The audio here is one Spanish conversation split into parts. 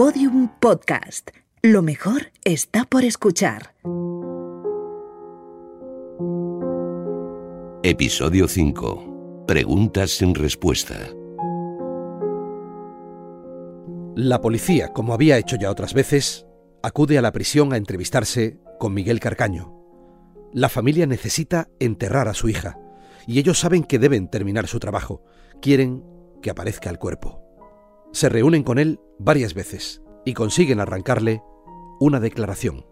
Podium Podcast. Lo mejor está por escuchar. Episodio 5. Preguntas sin respuesta. La policía, como había hecho ya otras veces, acude a la prisión a entrevistarse con Miguel Carcaño. La familia necesita enterrar a su hija y ellos saben que deben terminar su trabajo. Quieren que aparezca el cuerpo. Se reúnen con él varias veces y consiguen arrancarle una declaración.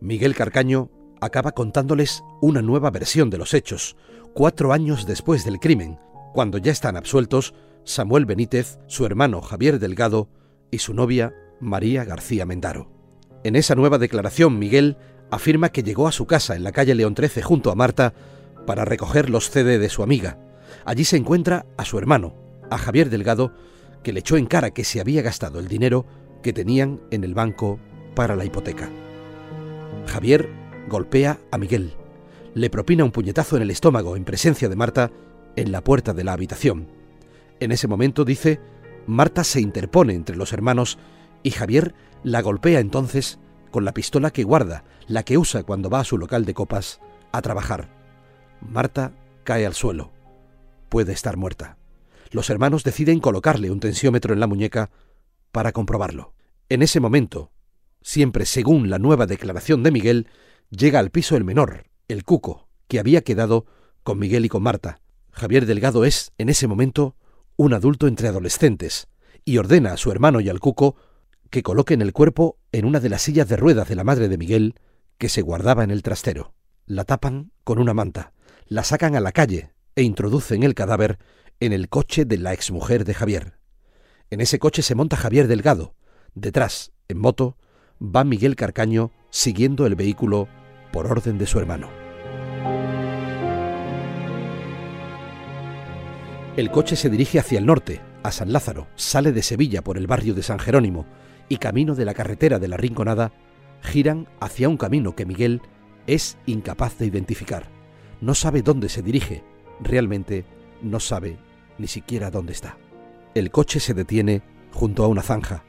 Miguel Carcaño acaba contándoles una nueva versión de los hechos, cuatro años después del crimen, cuando ya están absueltos Samuel Benítez, su hermano Javier Delgado y su novia María García Mendaro. En esa nueva declaración, Miguel afirma que llegó a su casa en la calle León 13 junto a Marta para recoger los CD de su amiga. Allí se encuentra a su hermano, a Javier Delgado, que le echó en cara que se había gastado el dinero que tenían en el banco para la hipoteca. Javier golpea a Miguel, le propina un puñetazo en el estómago en presencia de Marta en la puerta de la habitación. En ese momento, dice, Marta se interpone entre los hermanos y Javier la golpea entonces con la pistola que guarda, la que usa cuando va a su local de copas a trabajar. Marta cae al suelo. Puede estar muerta. Los hermanos deciden colocarle un tensiómetro en la muñeca para comprobarlo. En ese momento, siempre según la nueva declaración de Miguel, llega al piso el menor, el cuco, que había quedado con Miguel y con Marta. Javier Delgado es, en ese momento, un adulto entre adolescentes, y ordena a su hermano y al cuco que coloquen el cuerpo en una de las sillas de ruedas de la madre de Miguel que se guardaba en el trastero. La tapan con una manta, la sacan a la calle e introducen el cadáver en el coche de la exmujer de Javier. En ese coche se monta Javier Delgado. Detrás, en moto, va Miguel Carcaño siguiendo el vehículo por orden de su hermano. El coche se dirige hacia el norte, a San Lázaro, sale de Sevilla por el barrio de San Jerónimo y camino de la carretera de la Rinconada, giran hacia un camino que Miguel es incapaz de identificar. No sabe dónde se dirige, realmente no sabe ni siquiera dónde está. El coche se detiene junto a una zanja.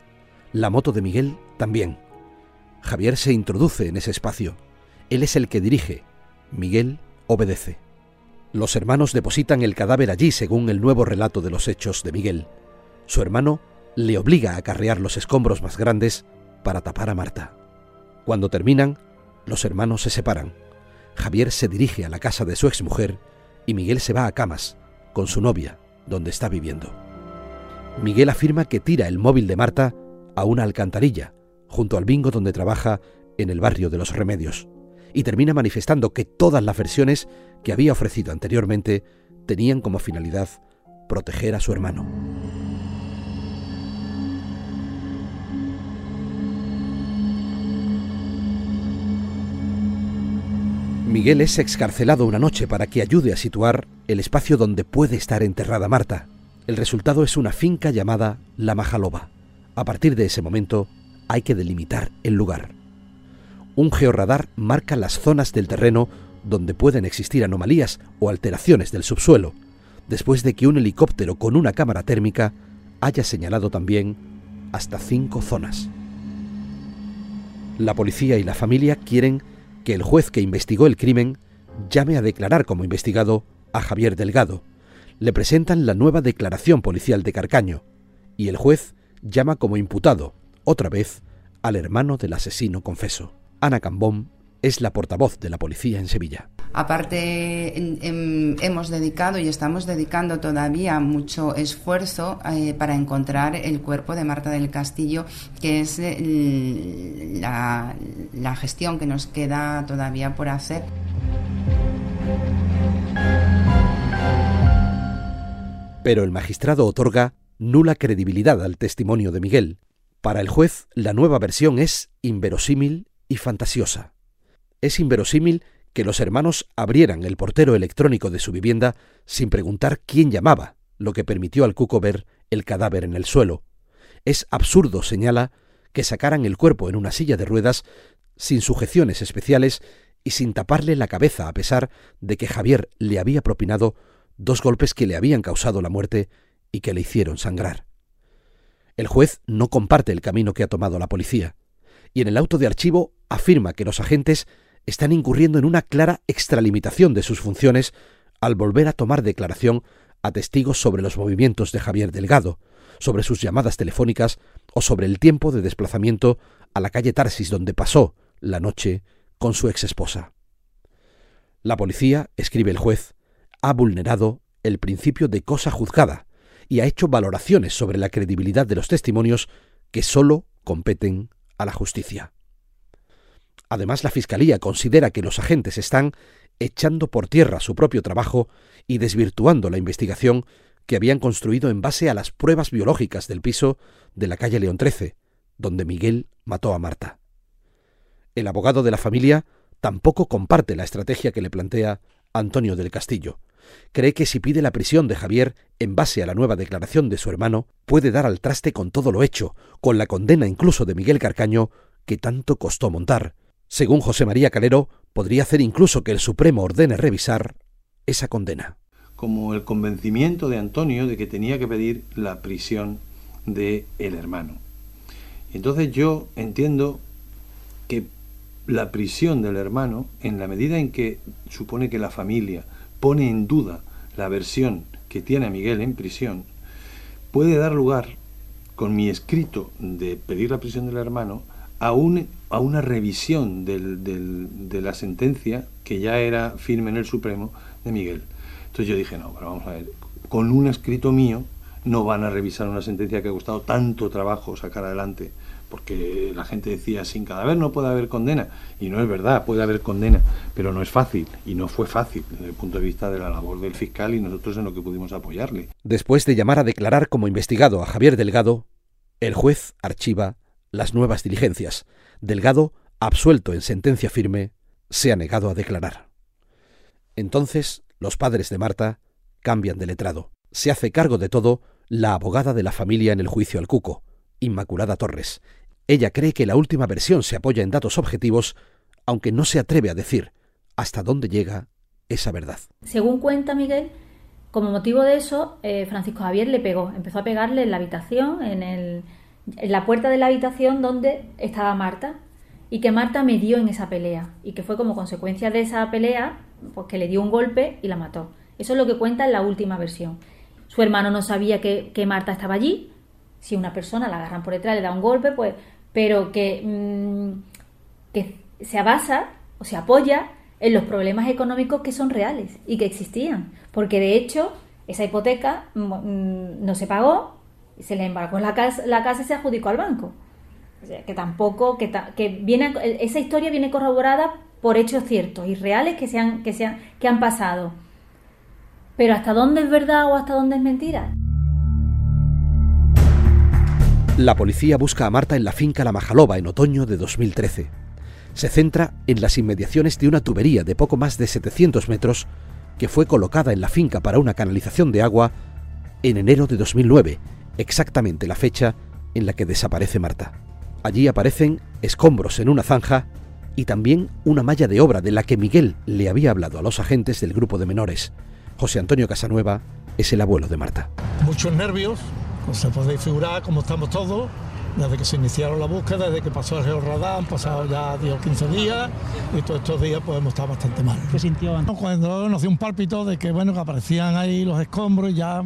La moto de Miguel también. Javier se introduce en ese espacio. Él es el que dirige. Miguel obedece. Los hermanos depositan el cadáver allí según el nuevo relato de los hechos de Miguel. Su hermano le obliga a carrear los escombros más grandes para tapar a Marta. Cuando terminan, los hermanos se separan. Javier se dirige a la casa de su exmujer y Miguel se va a camas con su novia, donde está viviendo. Miguel afirma que tira el móvil de Marta a una alcantarilla, junto al bingo donde trabaja en el barrio de los remedios, y termina manifestando que todas las versiones que había ofrecido anteriormente tenían como finalidad proteger a su hermano. Miguel es excarcelado una noche para que ayude a situar el espacio donde puede estar enterrada Marta. El resultado es una finca llamada La Majaloba. A partir de ese momento hay que delimitar el lugar. Un georradar marca las zonas del terreno donde pueden existir anomalías o alteraciones del subsuelo, después de que un helicóptero con una cámara térmica haya señalado también hasta cinco zonas. La policía y la familia quieren que el juez que investigó el crimen llame a declarar como investigado a Javier Delgado. Le presentan la nueva declaración policial de Carcaño y el juez llama como imputado, otra vez, al hermano del asesino confeso. Ana Cambón es la portavoz de la policía en Sevilla. Aparte, hemos dedicado y estamos dedicando todavía mucho esfuerzo eh, para encontrar el cuerpo de Marta del Castillo, que es eh, la, la gestión que nos queda todavía por hacer. Pero el magistrado otorga nula credibilidad al testimonio de Miguel. Para el juez, la nueva versión es inverosímil y fantasiosa. Es inverosímil que los hermanos abrieran el portero electrónico de su vivienda sin preguntar quién llamaba, lo que permitió al cuco ver el cadáver en el suelo. Es absurdo, señala, que sacaran el cuerpo en una silla de ruedas sin sujeciones especiales y sin taparle la cabeza a pesar de que Javier le había propinado dos golpes que le habían causado la muerte y que le hicieron sangrar. El juez no comparte el camino que ha tomado la policía, y en el auto de archivo afirma que los agentes están incurriendo en una clara extralimitación de sus funciones al volver a tomar declaración a testigos sobre los movimientos de Javier Delgado, sobre sus llamadas telefónicas o sobre el tiempo de desplazamiento a la calle Tarsis donde pasó la noche con su ex esposa. La policía, escribe el juez, ha vulnerado el principio de cosa juzgada, y ha hecho valoraciones sobre la credibilidad de los testimonios que sólo competen a la justicia. Además, la Fiscalía considera que los agentes están echando por tierra su propio trabajo y desvirtuando la investigación que habían construido en base a las pruebas biológicas del piso de la calle León XIII, donde Miguel mató a Marta. El abogado de la familia tampoco comparte la estrategia que le plantea Antonio del Castillo cree que si pide la prisión de Javier en base a la nueva declaración de su hermano, puede dar al traste con todo lo hecho, con la condena incluso de Miguel Carcaño, que tanto costó montar. Según José María Calero, podría hacer incluso que el Supremo ordene revisar esa condena. Como el convencimiento de Antonio de que tenía que pedir la prisión de el hermano. Entonces yo entiendo que la prisión del hermano, en la medida en que supone que la familia pone en duda la versión que tiene a Miguel en prisión, puede dar lugar, con mi escrito de pedir la prisión del hermano, a, a una revisión de la sentencia que ya era firme en el Supremo de Miguel. Entonces yo dije, no, pero vamos a ver, con un escrito mío no van a revisar una sentencia que ha costado tanto trabajo sacar adelante porque la gente decía, sin cadáver no puede haber condena, y no es verdad, puede haber condena, pero no es fácil, y no fue fácil desde el punto de vista de la labor del fiscal y nosotros en lo que pudimos apoyarle. Después de llamar a declarar como investigado a Javier Delgado, el juez archiva las nuevas diligencias. Delgado, absuelto en sentencia firme, se ha negado a declarar. Entonces, los padres de Marta cambian de letrado. Se hace cargo de todo la abogada de la familia en el juicio al Cuco, Inmaculada Torres, ella cree que la última versión se apoya en datos objetivos, aunque no se atreve a decir hasta dónde llega esa verdad. Según cuenta Miguel, como motivo de eso, eh, Francisco Javier le pegó, empezó a pegarle en la habitación, en, el, en la puerta de la habitación donde estaba Marta, y que Marta me dio en esa pelea, y que fue como consecuencia de esa pelea, pues que le dio un golpe y la mató. Eso es lo que cuenta en la última versión. Su hermano no sabía que, que Marta estaba allí. Si una persona la agarran por detrás, le da un golpe, pues pero que, mm, se basa o se apoya en los problemas económicos que son reales y que existían. Porque de hecho, esa hipoteca mm, mm, no se pagó, se le embargó la casa, la casa y se adjudicó al banco. Que tampoco, que, que viene, esa historia viene corroborada por hechos ciertos y reales que, se han, que, se han, que han pasado. Pero ¿hasta dónde es verdad o hasta dónde es mentira? La policía busca a Marta en la finca La Majaloba en otoño de 2013. Se centra en las inmediaciones de una tubería de poco más de 700 metros que fue colocada en la finca para una canalización de agua en enero de 2009, exactamente la fecha en la que desaparece Marta. Allí aparecen escombros en una zanja y también una malla de obra de la que Miguel le había hablado a los agentes del grupo de menores. José Antonio Casanueva es el abuelo de Marta. Muchos nervios, se podéis figurar cómo estamos todos, desde que se iniciaron la búsqueda, desde que pasó el georradar, han pasado ya 10 o 15 días y todos estos días pues hemos estado bastante mal. ¿Qué sintió antes? Cuando nos dio un pálpito de que bueno que aparecían ahí los escombros, ya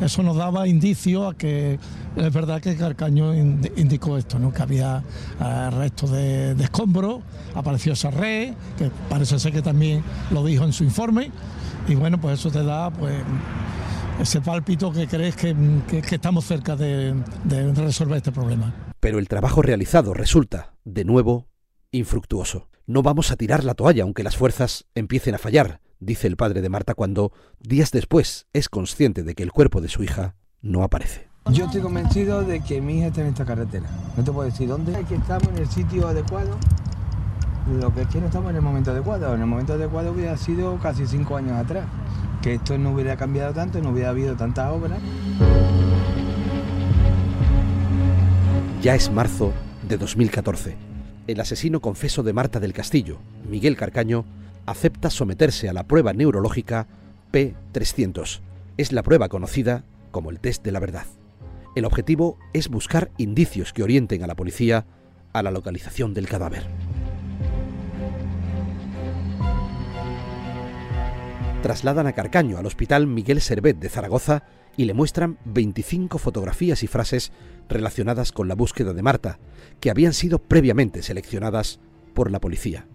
eso nos daba indicio a que es verdad que Carcaño indicó esto, ¿no? que había eh, restos de, de escombros, apareció esa red, que parece ser que también lo dijo en su informe, y bueno, pues eso te da pues ese pálpito que crees que, estamos cerca de, de resolver este problema. Pero el trabajo realizado resulta, de nuevo, infructuoso. No vamos a tirar la toalla aunque las fuerzas empiecen a fallar, dice el padre de Marta cuando, días después, es consciente de que el cuerpo de su hija no aparece. Yo estoy convencido de que mi hija está en esta carretera. No te puedo decir dónde. Que estamos en el sitio adecuado. Lo que es que no estamos en el momento adecuado. En el momento adecuado hubiera sido casi cinco años atrás que esto no hubiera cambiado tanto, no hubiera habido tanta obra. Ya es marzo de 2014. El asesino confeso de Marta del Castillo, Miguel Carcaño, acepta someterse a la prueba neurológica P300. Es la prueba conocida como el test de la verdad. El objetivo es buscar indicios que orienten a la policía a la localización del cadáver. Trasladan a Carcaño al Hospital Miguel Servet de Zaragoza y le muestran 25 fotografías y frases relacionadas con la búsqueda de Marta, que habían sido previamente seleccionadas por la policía.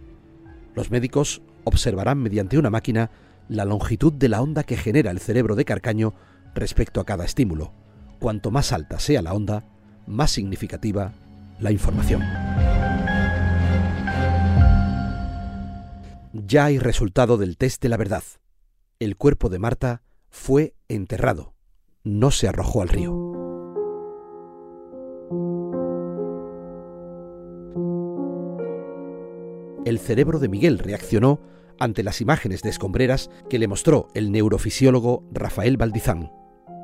Los médicos observarán mediante una máquina la longitud de la onda que genera el cerebro de Carcaño respecto a cada estímulo. Cuanto más alta sea la onda, más significativa la información. Ya hay resultado del test de la verdad. El cuerpo de Marta fue enterrado, no se arrojó al río. El cerebro de Miguel reaccionó ante las imágenes de escombreras que le mostró el neurofisiólogo Rafael Valdizán.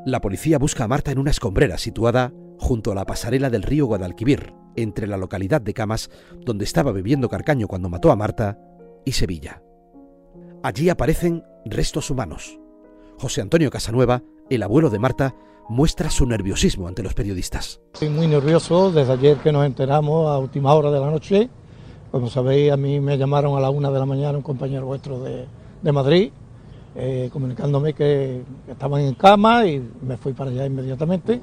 La policía busca a Marta en una escombrera situada junto a la pasarela del río Guadalquivir, entre la localidad de Camas, donde estaba bebiendo Carcaño cuando mató a Marta, y Sevilla. Allí aparecen restos humanos. José Antonio Casanueva, el abuelo de Marta, muestra su nerviosismo ante los periodistas. Estoy muy nervioso desde ayer que nos enteramos a última hora de la noche. Como sabéis, a mí me llamaron a la una de la mañana un compañero vuestro de, de Madrid, eh, comunicándome que estaban en cama y me fui para allá inmediatamente.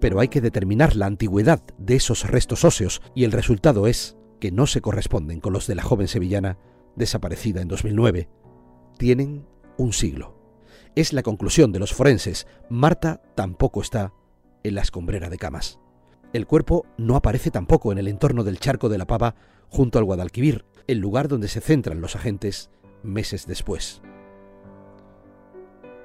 Pero hay que determinar la antigüedad de esos restos óseos y el resultado es que no se corresponden con los de la joven sevillana desaparecida en 2009. Tienen un siglo. Es la conclusión de los forenses. Marta tampoco está en la escombrera de camas. El cuerpo no aparece tampoco en el entorno del charco de la Pava junto al Guadalquivir, el lugar donde se centran los agentes meses después.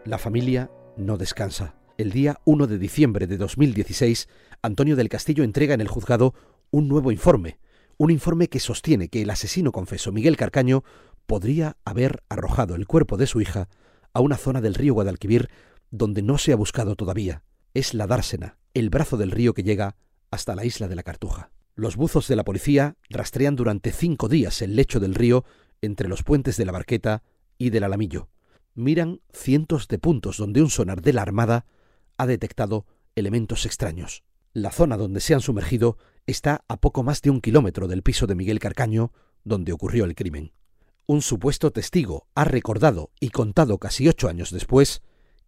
La familia no descansa. El día 1 de diciembre de 2016, Antonio del Castillo entrega en el juzgado un nuevo informe, un informe que sostiene que el asesino confeso Miguel Carcaño podría haber arrojado el cuerpo de su hija a una zona del río Guadalquivir donde no se ha buscado todavía. Es la Dársena, el brazo del río que llega hasta la isla de la Cartuja. Los buzos de la policía rastrean durante cinco días el lecho del río entre los puentes de la Barqueta y del Alamillo. Miran cientos de puntos donde un sonar de la Armada ha detectado elementos extraños. La zona donde se han sumergido está a poco más de un kilómetro del piso de Miguel Carcaño, donde ocurrió el crimen. Un supuesto testigo ha recordado y contado casi ocho años después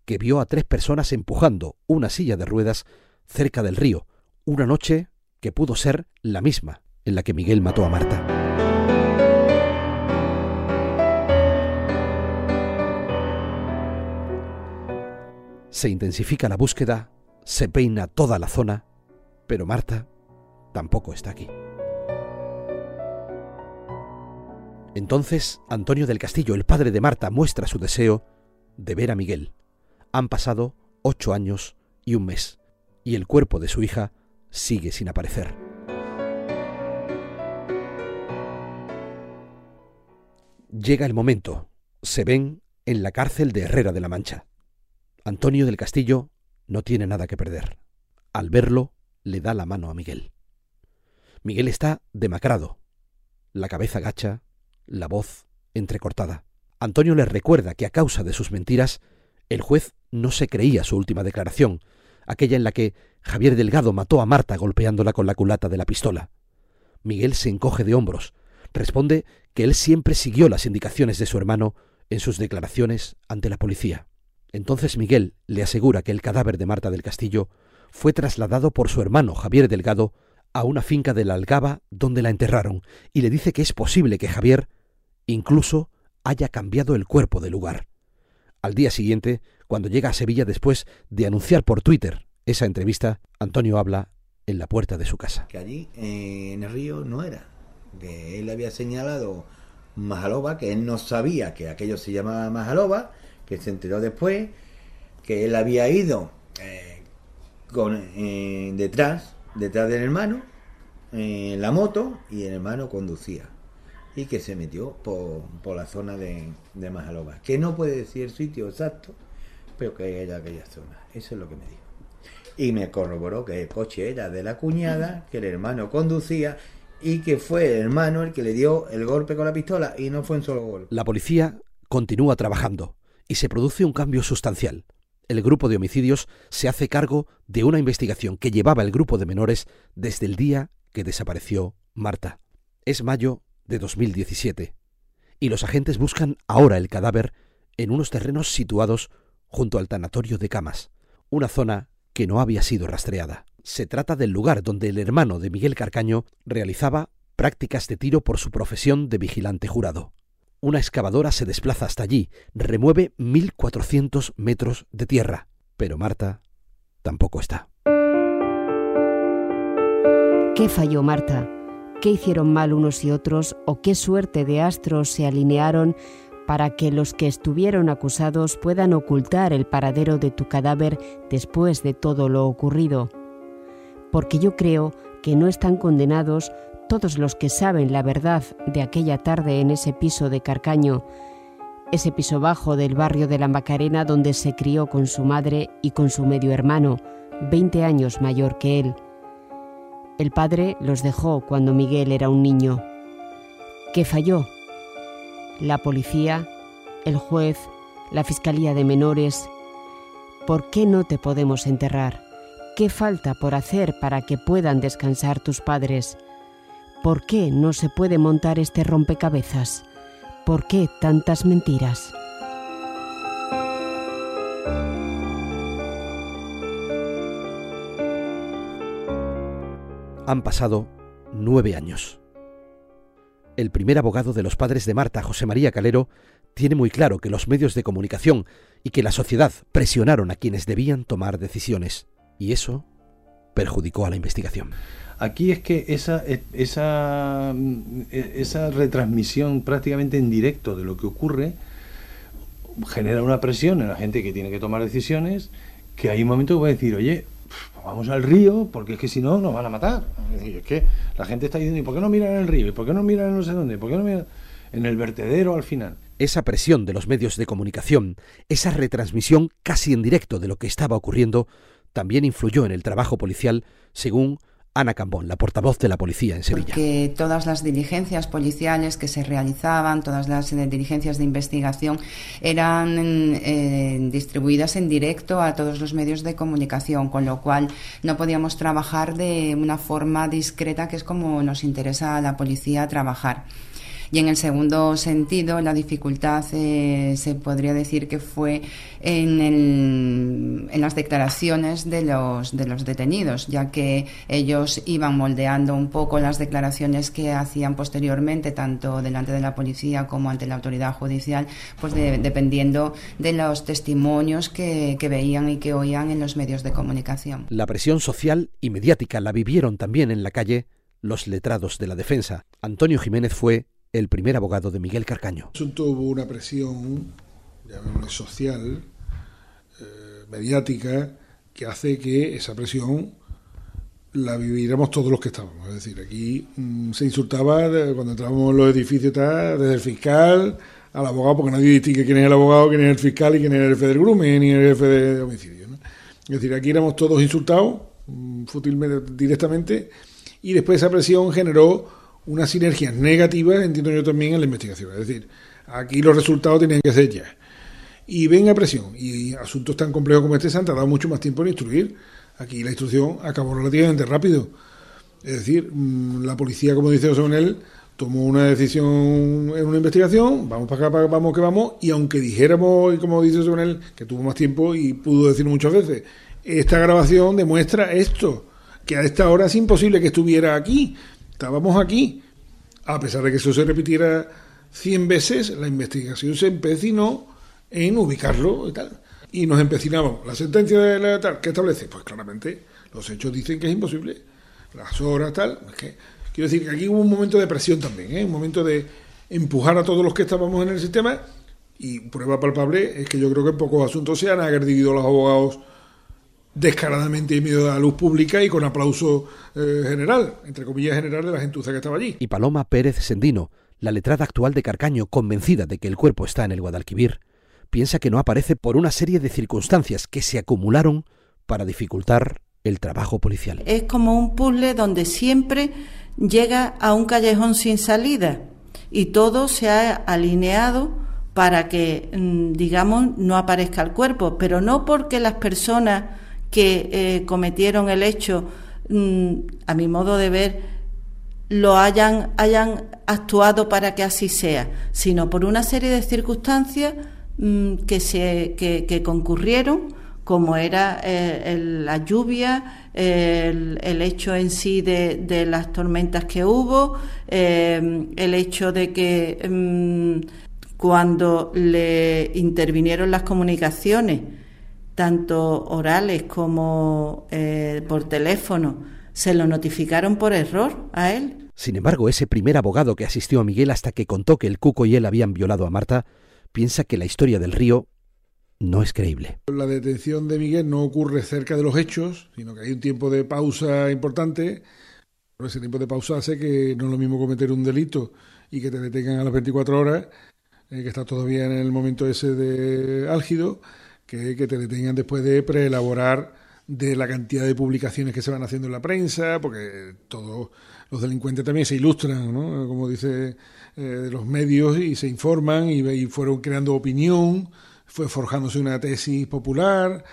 que vio a tres personas empujando una silla de ruedas cerca del río, una noche que pudo ser la misma en la que Miguel mató a Marta. Se intensifica la búsqueda, se peina toda la zona, pero Marta tampoco está aquí. Entonces Antonio del Castillo, el padre de Marta, muestra su deseo de ver a Miguel. Han pasado ocho años y un mes, y el cuerpo de su hija sigue sin aparecer. Llega el momento. Se ven en la cárcel de Herrera de la Mancha. Antonio del Castillo no tiene nada que perder. Al verlo, le da la mano a Miguel. Miguel está demacrado, la cabeza gacha, la voz entrecortada. Antonio le recuerda que a causa de sus mentiras, el juez no se creía su última declaración, aquella en la que Javier Delgado mató a Marta golpeándola con la culata de la pistola. Miguel se encoge de hombros, responde que él siempre siguió las indicaciones de su hermano en sus declaraciones ante la policía. Entonces Miguel le asegura que el cadáver de Marta del Castillo fue trasladado por su hermano Javier Delgado a una finca de la Algaba donde la enterraron y le dice que es posible que Javier incluso haya cambiado el cuerpo del lugar. Al día siguiente, cuando llega a Sevilla después de anunciar por Twitter esa entrevista, Antonio habla en la puerta de su casa. Que allí en el río no era, que él había señalado Majaloba, que él no sabía que aquello se llamaba Majaloba, que se enteró después, que él había ido eh, con, eh, detrás, detrás del hermano, en la moto, y el hermano conducía. Y que se metió por, por la zona de, de Majaloba. Que no puede decir el sitio exacto, pero que era aquella zona. Eso es lo que me dijo. Y me corroboró que el coche era de la cuñada, que el hermano conducía y que fue el hermano el que le dio el golpe con la pistola y no fue un solo golpe. La policía continúa trabajando y se produce un cambio sustancial. El grupo de homicidios se hace cargo de una investigación que llevaba el grupo de menores desde el día que desapareció Marta. Es mayo de 2017 y los agentes buscan ahora el cadáver en unos terrenos situados junto al tanatorio de Camas, una zona que no había sido rastreada. Se trata del lugar donde el hermano de Miguel Carcaño realizaba prácticas de tiro por su profesión de vigilante jurado. Una excavadora se desplaza hasta allí, remueve 1.400 metros de tierra, pero Marta tampoco está. ¿Qué falló Marta? ¿Qué hicieron mal unos y otros o qué suerte de astros se alinearon para que los que estuvieron acusados puedan ocultar el paradero de tu cadáver después de todo lo ocurrido? Porque yo creo que no están condenados todos los que saben la verdad de aquella tarde en ese piso de Carcaño, ese piso bajo del barrio de la Macarena donde se crió con su madre y con su medio hermano, 20 años mayor que él. El padre los dejó cuando Miguel era un niño. ¿Qué falló? La policía, el juez, la Fiscalía de Menores. ¿Por qué no te podemos enterrar? ¿Qué falta por hacer para que puedan descansar tus padres? ¿Por qué no se puede montar este rompecabezas? ¿Por qué tantas mentiras? Han pasado nueve años. El primer abogado de los padres de Marta, José María Calero, tiene muy claro que los medios de comunicación y que la sociedad presionaron a quienes debían tomar decisiones, y eso perjudicó a la investigación. Aquí es que esa, e, esa, e, esa retransmisión prácticamente en directo de lo que ocurre genera una presión en la gente que tiene que tomar decisiones, que hay un momento que va a decir, oye, vamos al río, porque es que si no nos van a matar. Es, que la gente está diciendo, ¿y por qué no miran en el río? ¿Y por qué no miran no sé dónde? ¿Por qué no miran en el vertedero al final? Esa presión de los medios de comunicación, esa retransmisión casi en directo de lo que estaba ocurriendo, también influyó en el trabajo policial, según Ana Cambón, la portavoz de la policía en Sevilla. Porque todas las diligencias policiales que se realizaban, todas las eh, diligencias de investigación eran eh, distribuidas en directo a todos los medios de comunicación, con lo cual no podíamos trabajar de una forma discreta, que es como nos interesa a la policía trabajar. Y en el segundo sentido, la dificultad eh, se podría decir que fue en, las declaraciones de los, de los detenidos, ya que ellos iban moldeando un poco las declaraciones que hacían posteriormente, tanto delante de la policía como ante la autoridad judicial, pues dependiendo de los testimonios que veían y que oían en los medios de comunicación. La presión social y mediática la vivieron también en la calle los letrados de la defensa. Antonio Jiménez fue el primer abogado de Miguel Carcaño. El asunto hubo una presión, llamémosle social, eh, mediática, que hace que esa presión la viviéramos todos los que estábamos. Es decir, aquí mm, se insultaba cuando entrábamos en los edificios, desde el fiscal al abogado, porque nadie distingue quién es el abogado, quién es el fiscal y quién es el jefe del grumen ni el jefe de homicidio. Es decir, aquí éramos todos insultados, mm, fútilmente, directamente, y después esa presión generó unas sinergias negativas, entiendo yo también, en la investigación. Es decir, aquí los resultados tenían que ser ya. Y venga presión. Y asuntos tan complejos como este se han tardado mucho más tiempo en instruir. Aquí la instrucción acabó relativamente rápido. Es decir, mm, la policía, como dice José Manuel, tomó una decisión en una investigación, vamos para acá, vamos que vamos, y aunque dijéramos, y como dice José Manuel, que tuvo más tiempo y pudo decir muchas veces, esta grabación demuestra esto, que a esta hora es imposible que estuviera aquí, estábamos aquí. A pesar de que eso se repitiera 100 veces, la investigación se empecinó en ubicarlo y tal. Y nos empecinábamos. La sentencia de la tal, ¿qué establece? Pues claramente los hechos dicen que es imposible. Las horas, tal. que, quiero decir que aquí hubo un momento de presión también, ¿eh? un momento de empujar a todos los que estábamos en el sistema. Y prueba palpable es que yo creo que en pocos asuntos se han agredido los abogados descaradamente en medio de la luz pública y con aplauso eh, general, entre comillas general, de la gentuza que estaba allí. Y Paloma Pérez Sendino, la letrada actual de Carcaño, convencida de que el cuerpo está en el Guadalquivir, piensa que no aparece por una serie de circunstancias que se acumularon para dificultar el trabajo policial. Es como un puzzle donde siempre llega a un callejón sin salida y todo se ha alineado para que, mm, digamos, no aparezca el cuerpo, pero no porque las personas que eh, cometieron el hecho, mm, a mi modo de ver, lo hayan, hayan actuado para que así sea, sino por una serie de circunstancias mm, que, se, que, concurrieron, como era eh, la lluvia, el, hecho en sí de, las tormentas que hubo, eh, el hecho de que cuando le intervinieron las comunicaciones, tanto orales como eh, por teléfono, se lo notificaron por error a él. Sin embargo, ese primer abogado que asistió a Miguel hasta que contó que el Cuco y él habían violado a Marta, piensa que la historia del río no es creíble. La detención de Miguel no ocurre cerca de los hechos, sino que hay un tiempo de pausa importante. Ese tiempo de pausa hace que no es lo mismo cometer un delito y que te detengan a las 24 horas eh, que está todavía en el momento ese de álgido, que, te detengan después de preelaborar de la cantidad de publicaciones que se van haciendo en la prensa, porque todos los delincuentes también se ilustran, ¿no? como dice, eh, de los medios y se informan y, fueron creando opinión, fue forjándose una tesis popular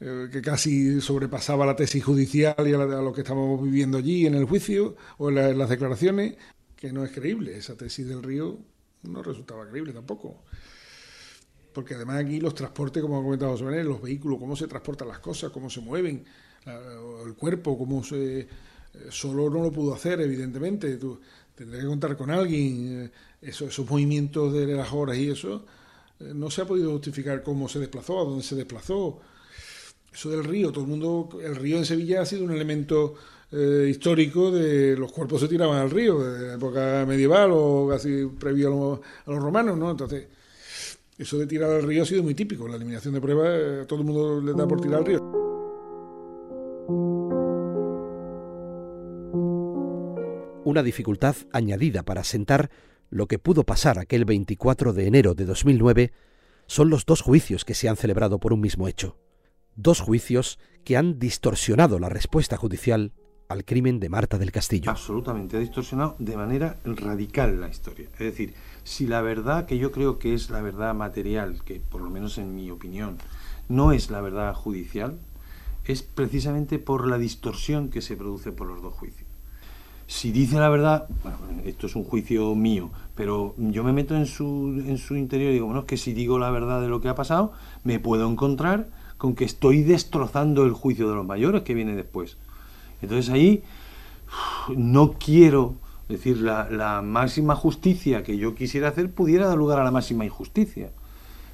eh, que casi sobrepasaba la tesis judicial y a, lo que estamos viviendo allí en el juicio o en las declaraciones, que no es creíble. Esa tesis del río no resultaba creíble tampoco. Porque además aquí los transportes, como ha comentado José los vehículos, cómo se transportan las cosas, cómo se mueven, el cuerpo, cómo se... Eh, solo no lo pudo hacer, evidentemente. Tú, que contar con alguien. Eh, eso, esos movimientos de las horas y eso, eh, no se ha podido justificar cómo se desplazó, a dónde se desplazó. Eso del río, todo el mundo, el río en Sevilla ha sido un elemento histórico de los cuerpos se tiraban al río, de la época medieval o casi previo a, los romanos, ¿no? Entonces, eso de tirar al río ha sido muy típico. La eliminación de pruebas, eh, todo el mundo le da por tirar al río. Una dificultad añadida para sentar lo que pudo pasar aquel 24 de enero de 2009 son los dos juicios que se han celebrado por un mismo hecho. Dos juicios que han distorsionado la respuesta judicial al crimen de Marta del Castillo. Absolutamente, ha distorsionado de manera radical la historia. Es decir, si la verdad que yo creo que es la verdad material, que por lo menos en mi opinión no es la verdad judicial, es precisamente por la distorsión que se produce por los dos juicios. Si dice la verdad, bueno, esto es un juicio mío, pero yo me meto en su, en su interior y digo, bueno, es que si digo la verdad de lo que ha pasado, me puedo encontrar con que estoy destrozando el juicio de los mayores que viene después. Entonces ahí no quiero decir la, máxima justicia que yo quisiera hacer pudiera dar lugar a la máxima injusticia.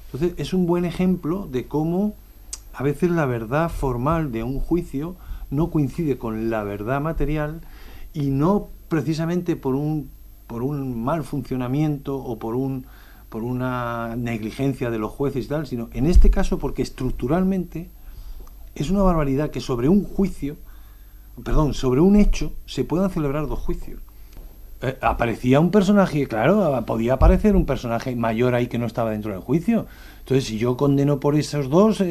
Entonces es un buen ejemplo de cómo a veces la verdad formal de un juicio no coincide con la verdad material y no precisamente por un, por un mal funcionamiento o por, un, por una negligencia de los jueces y tal, sino en este caso porque estructuralmente es una barbaridad que sobre un juicio perdón, sobre un hecho se puedan celebrar dos juicios. Eh, aparecía un personaje, claro, podía aparecer un personaje mayor ahí que no estaba dentro del juicio. Entonces, si yo condeno por esos dos, eh,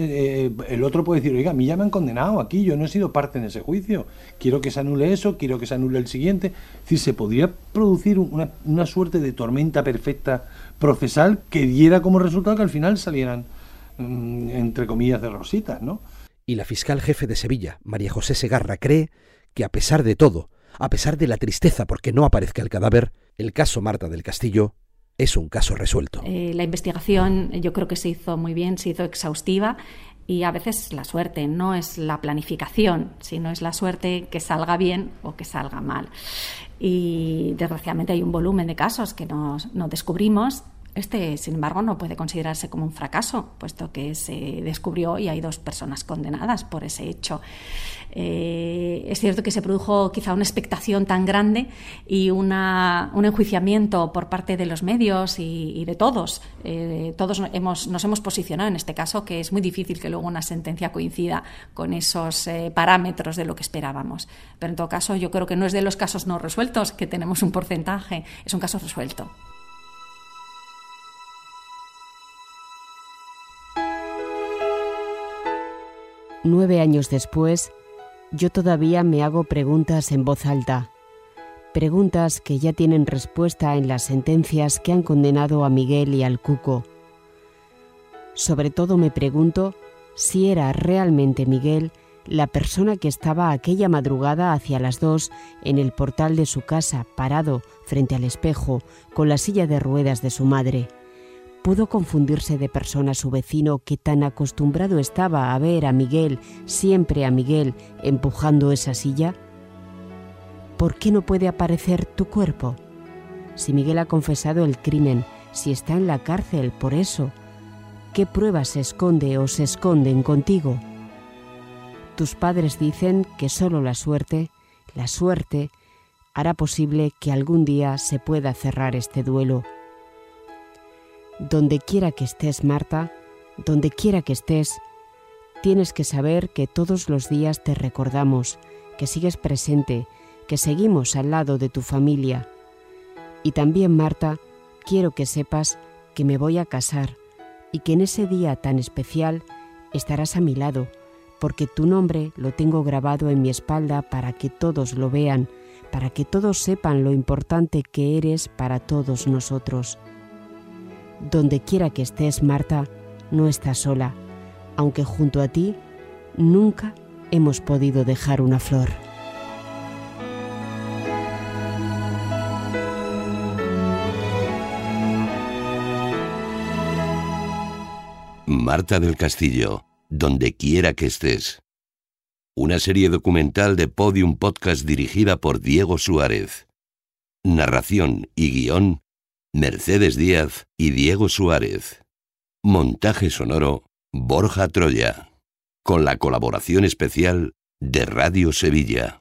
eh, el otro puede decir, oiga, a mí ya me han condenado aquí, yo no he sido parte en ese juicio. Quiero que se anule eso, quiero que se anule el siguiente. Es decir, se podría producir una, suerte de tormenta perfecta procesal que diera como resultado que al final salieran, mm, entre comillas, de rositas, ¿no? Y la fiscal jefe de Sevilla, María José Segarra, cree que a pesar de todo, a pesar de la tristeza porque no aparezca el cadáver, el caso Marta del Castillo es un caso resuelto. Eh, la investigación yo creo que se hizo muy bien, se hizo exhaustiva y a veces la suerte no es la planificación, sino es la suerte que salga bien o que salga mal. Y desgraciadamente hay un volumen de casos que no descubrimos este, sin embargo, no puede considerarse como un fracaso, puesto que se descubrió y hay dos personas condenadas por ese hecho. Eh, es cierto que se produjo quizá una expectación tan grande y un enjuiciamiento por parte de los medios y, de todos. Eh, todos hemos, nos hemos posicionado en este caso, que es muy difícil que luego una sentencia coincida con esos eh, parámetros de lo que esperábamos. Pero en todo caso, yo creo que no es de los casos no resueltos, que tenemos un porcentaje, es un caso resuelto. Nueve años después, yo todavía me hago preguntas en voz alta, preguntas que ya tienen respuesta en las sentencias que han condenado a Miguel y al Cuco, Sobre todo me pregunto si era realmente Miguel la persona que estaba aquella madrugada hacia las dos en el portal de su casa, parado frente al espejo, con la silla de ruedas de su madre. ¿Pudo confundirse de persona su vecino que tan acostumbrado estaba a ver a Miguel, siempre a Miguel, empujando esa silla? ¿Por qué no puede aparecer tu cuerpo? Si Miguel ha confesado el crimen, si está en la cárcel por eso, ¿qué pruebas se esconde o se esconden contigo? Tus padres dicen que solo la suerte, la suerte, hará posible que algún día se pueda cerrar este duelo. Donde quiera que estés, Marta, donde quiera que estés, tienes que saber que todos los días te recordamos, que sigues presente, que seguimos al lado de tu familia. Y también, Marta, quiero que sepas que me voy a casar y que en ese día tan especial estarás a mi lado, porque tu nombre lo tengo grabado en mi espalda para que todos lo vean, para que todos sepan lo importante que eres para todos nosotros. Donde quiera que estés, Marta, no estás sola, aunque junto a ti nunca hemos podido dejar una flor. Marta del Castillo donde quiera que estés. Una serie documental de Podium Podcast dirigida por Diego Suárez. Narración y guion, Mercedes Díaz y Diego Suárez. Montaje sonoro, Borja Troya. Con la colaboración especial de Radio Sevilla.